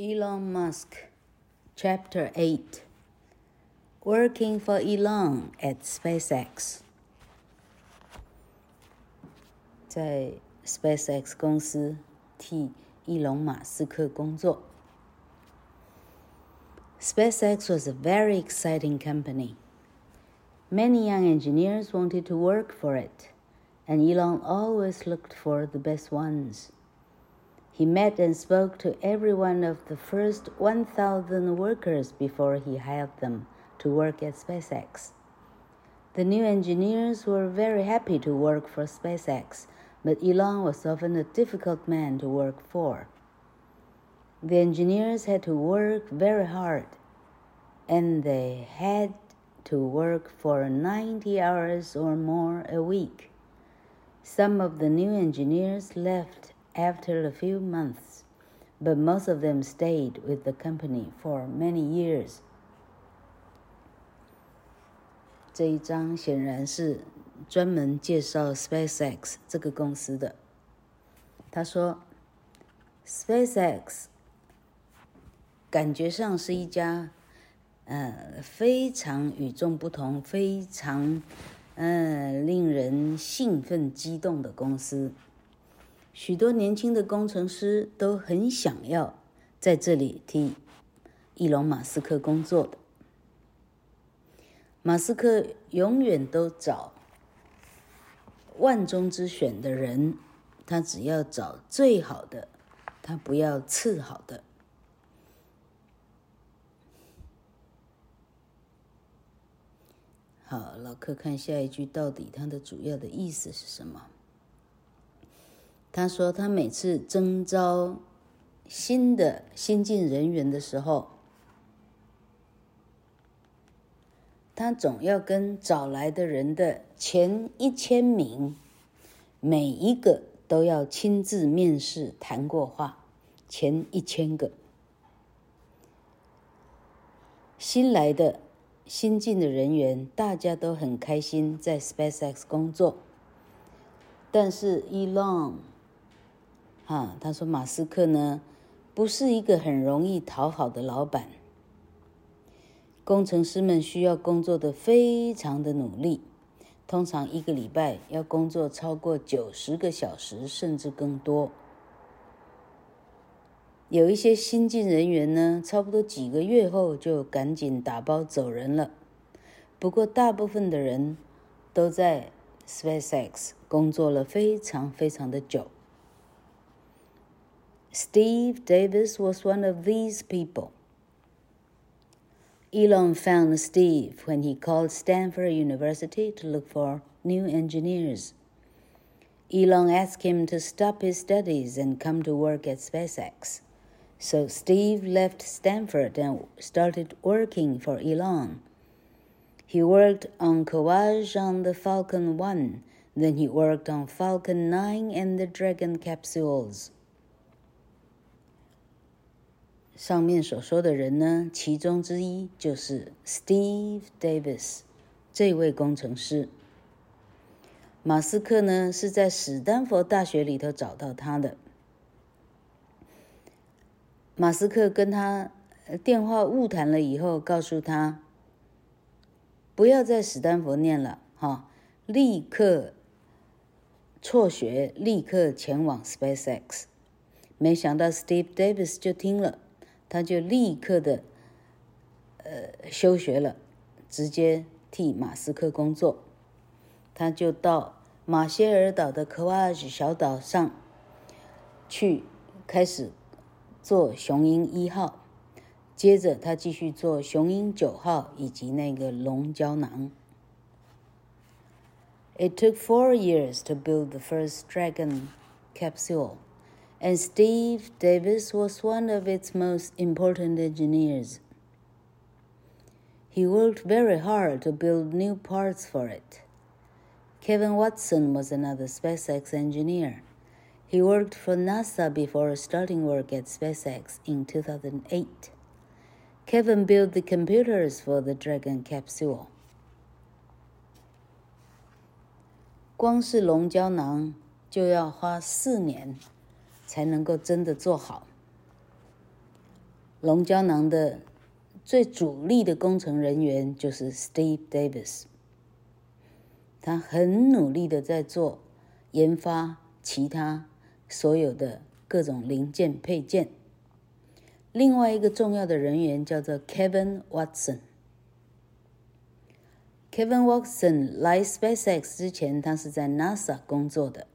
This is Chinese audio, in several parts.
Elon Musk, Chapter 8 Working for Elon at SpaceX. 在 SpaceX 公司替伊隆马斯克工作。SpaceX was a very exciting company. Many young engineers wanted to work for it, and Elon always looked for the best ones. He met and spoke to every one of the first 1,000 workers before he hired them to work at SpaceX. The new engineers were very happy to work for SpaceX, but Elon was often a difficult man to work for. The engineers had to work very hard, and they had to work for 90 hours or more a week. Some of the new engineers left after a few months, but most of them stayed with the company for many years. 这一章显然是专门介绍 SpaceX 这个公司的。他说，SpaceX 感觉上是一家呃非常与众不同、非常呃令人兴奋激动的公司。许多年轻的工程师都很想要在这里替伊隆马斯克工作的。马斯克永远都找万中之选的人，他只要找最好的，他不要次好的。好，老客看下一句，到底它的主要的意思是什么？他说：“他每次征召新的新进人员的时候，他总要跟找来的人的前一千名，每一个都要亲自面试谈过话。前一千个新来的新进的人员，大家都很开心在 SpaceX 工作，但是 Elon。”啊，他说马斯克呢，不是一个很容易讨好的老板。工程师们需要工作的非常的努力，通常一个礼拜要工作超过九十个小时，甚至更多。有一些新进人员呢，差不多几个月后就赶紧打包走人了。不过大部分的人都在 SpaceX 工作了非常非常的久。Steve Davis was one of these people. Elon found Steve when he called Stanford University to look for new engineers. Elon asked him to stop his studies and come to work at SpaceX. So Steve left Stanford and started working for Elon. He worked on Kawaj on the Falcon 1, then he worked on Falcon 9 and the Dragon capsules. 上面所说的人呢，其中之一就是 Steve Davis 这位工程师。马斯克呢是在史丹佛大学里头找到他的。马斯克跟他电话误谈了以后，告诉他不要在史丹佛念了，哈，立刻辍学，立刻前往 SpaceX。没想到 Steve Davis 就听了。他就立刻的，呃，休学了，直接替马斯克工作。他就到马歇尔岛的科瓦吉小岛上去，开始做雄鹰一号。接着他继续做雄鹰九号以及那个龙胶囊。It took four years to build the first Dragon capsule. And Steve Davis was one of its most important engineers. He worked very hard to build new parts for it. Kevin Watson was another SpaceX engineer. He worked for NASA before starting work at SpaceX in 2008. Kevin built the computers for the Dragon capsule. 光是龙胶囊就要花四年。 才能够真的做好。龙胶囊的最主力的工程人员就是 Steve Davis，他很努力的在做研发其他所有的各种零件配件。另外一个重要的人员叫做 Kevin Watson。Kevin Watson 来 SpaceX 之前，他是在 NASA 工作的。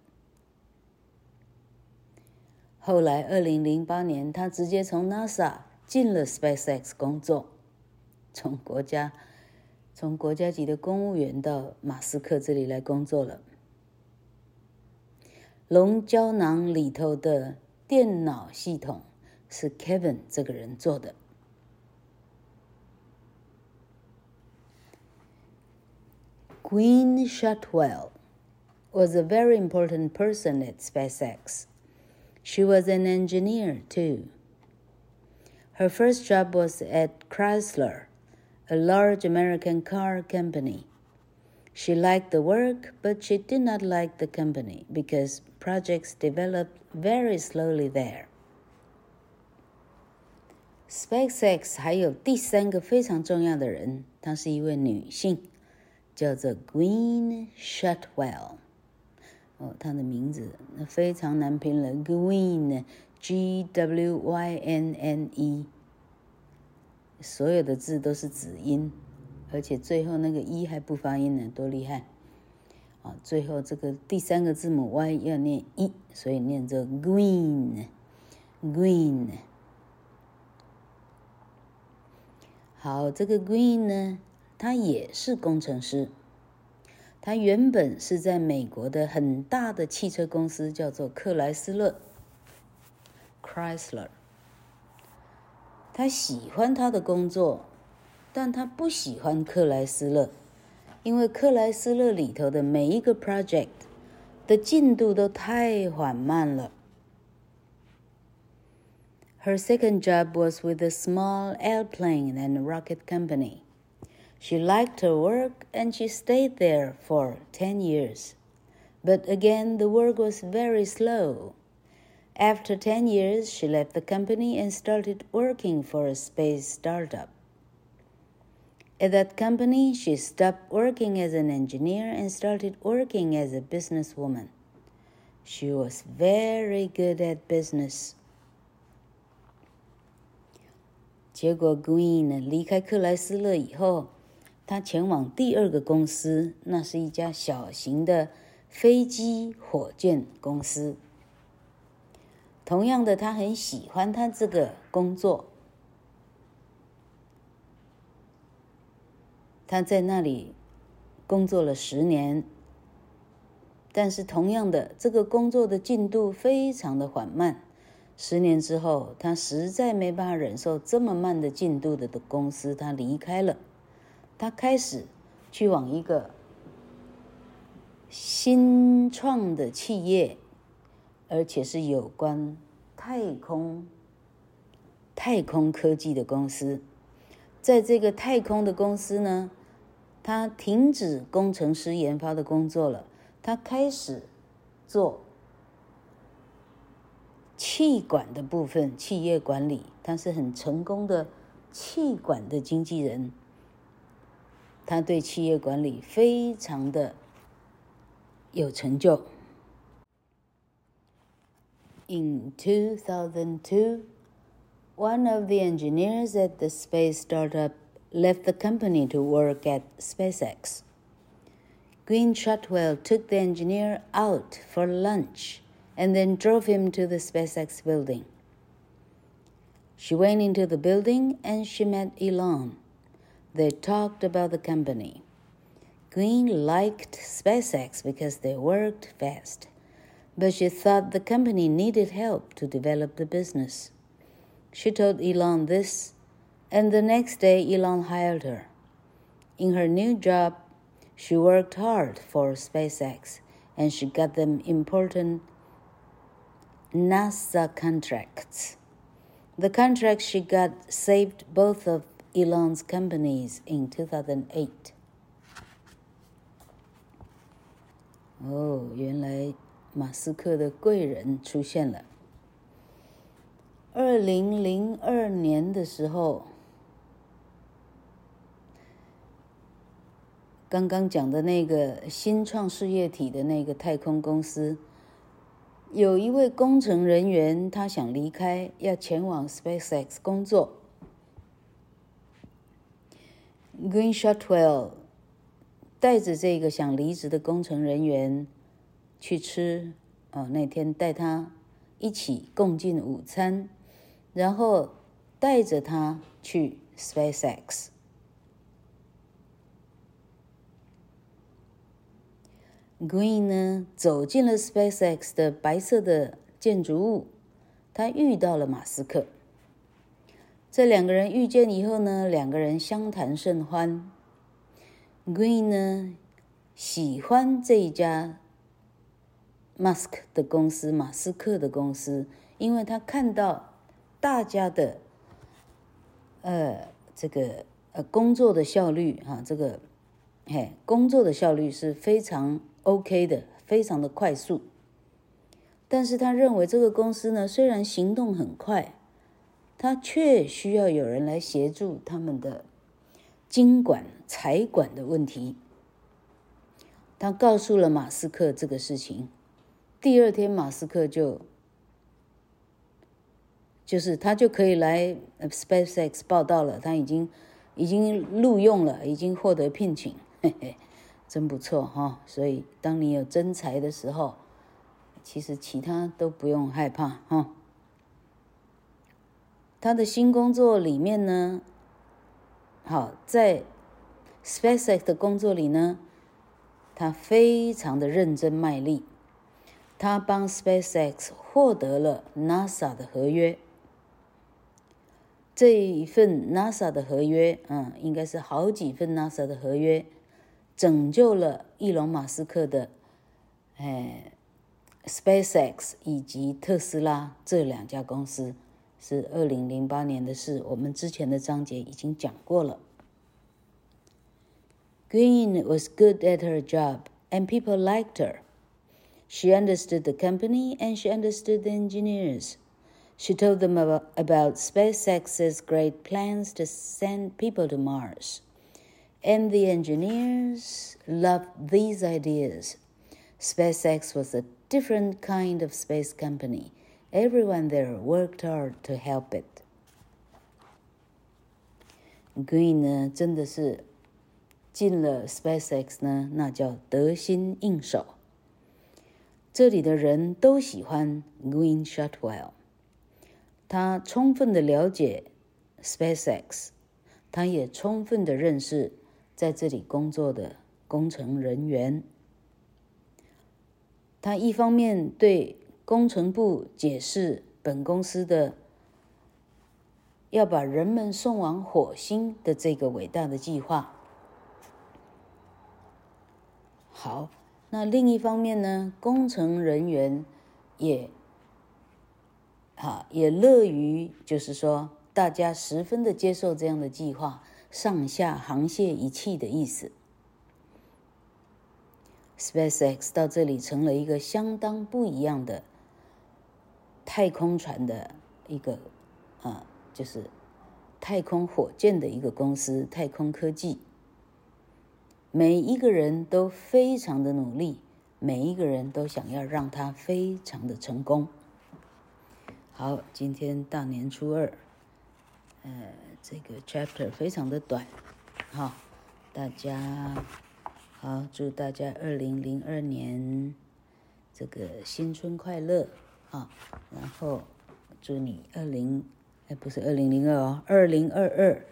后来，二零零八年，他直接从 NASA 进了 SpaceX 工作，从国家从国家级的公务员到马斯克这里来工作了。龙胶囊里头的电脑系统。是 Kevin 这个人做的。Gwynne Shotwell was a very important person at SpaceX. She was an engineer too. Her first job was at Chrysler, a large American car company. She liked the work, but she did not like the company because projects developed very slowly there. SpaceX 还有第三个非常重要的人，她是一位女性，叫做 Gwynne Shotwell。 哦，他的名字那非常难拼了，Gwynne，G W Y N N E，所有的字都是子音，而且最后那个 E 还不发音呢，多厉害！啊，最后这个第三个字母 Y 要念 E，所以念作 Green，Green。好，这个 Green 呢，他也是工程师。他原本是在美国的很大的汽车公司，叫做克莱斯勒 （Chrysler）。他喜欢他的工作，但他不喜欢克莱斯勒，因为克莱斯勒里头的每一个 project 的进度都太缓慢了。Her second job was with a small airplane and rocket company. She liked her work and she stayed there for 10 years. But again, the work was very slow. After 10 years, she left the company and started working for a space startup. At that company, she stopped working as an engineer and started working as a businesswoman. She was very good at business. 结果，Gwynne 离开克莱斯勒以后， 他前往第二个公司，那是一家小型的飞机火箭公司。同样的，他很喜欢他这个工作。他在那里工作了十年，但是同样的，这个工作的进度非常的缓慢。十年之后，他实在没办法忍受这么慢的进度的的公司，他离开了。他开始去往一个新创的企业，而且是有关太空、太空科技的公司。在这个太空的公司呢，他停止工程师研发的工作了，他开始做。气管的部分，企业管理，他是很成功的气管的经纪人。他对企业管理非常的有成就。In 2002, one of the engineers at the space startup left the company to work at SpaceX. Gwynne Shotwell took the engineer out for lunch. and then drove him to the SpaceX building. She went into the building and she met Elon. They talked about the company. Gwynne liked SpaceX because they worked fast, but she thought the company needed help to develop the business. She told Elon this, and the next day Elon hired her. In her new job, she worked hard for SpaceX and she got them important NASA contracts. The contracts she got saved both of Elon's companies in 2008. 哦，原来马斯克的贵人出现了。二零零二年的时候，刚刚讲的那个新创事业体的那个太空公司，有一位工程人员，他想离开，要前往 SpaceX 工作。Green Shotwell 带着这个想离职的工程人员去吃，哦，那天带他一起共进午餐，然后带着他去 SpaceX。Green 呢，走进了 SpaceX 的白色的建筑物，他遇到了马斯克。这两个人遇见以后呢，两个人相谈甚欢。Green 呢，喜欢这一家，Mask 的公司，马斯克的公司，因为他看到大家的呃这个呃工作的效率啊，这个嘿工作的效率是非常。OK 的，非常的快速。但是他认为这个公司呢，虽然行动很快，他却需要有人来协助他们的经管、财管的问题。他告诉了马斯克这个事情。第二天，马斯克就就是他就可以来 SpaceX 报道了，他已经已经录用了，已经获得聘请。嘿嘿。真不错哈，所以当你有真才的时候，其实其他都不用害怕哈。他的新工作里面呢，好，在 SpaceX 的工作里呢，他非常的认真卖力，他帮 SpaceX 获得了 NASA 的合约。这一份 NASA 的合约，嗯，应该是好几份 NASA 的合约。拯救了伊隆马斯克的，哎，SpaceX 以及特斯拉这两家公司，是二零零八年的事。我们之前的章节已经讲过了。Gwynne was good at her job, and people liked her. She understood the company, and she understood the engineers. She told them about, about SpaceX's great plans to send people to Mars. And the engineers loved these ideas. SpaceX was a different kind of space company. Everyone there worked hard to help it. Green 呢，真的是进了 SpaceX 呢，那叫得心应手。这里的人都喜欢 Green Shotwell，他充分的了解 SpaceX，他也充分的认识。在这里工作的工程人员，他一方面对工程部解释本公司的要把人们送往火星的这个伟大的计划。好，那另一方面呢，工程人员也，啊，也乐于，就是说，大家十分的接受这样的计划。上下航线一气的意思。SpaceX 到这里成了一个相当不一样的太空船的一个啊，就是太空火箭的一个公司，太空科技。每一个人都非常的努力，每一个人都想要让它非常的成功。好，今天大年初二，呃。这个 chapter 非常的短，好，大家好，祝大家二零零二年这个新春快乐啊！然后祝你二零，哎，不是二零零二哦，二零二二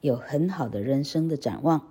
有很好的人生的展望。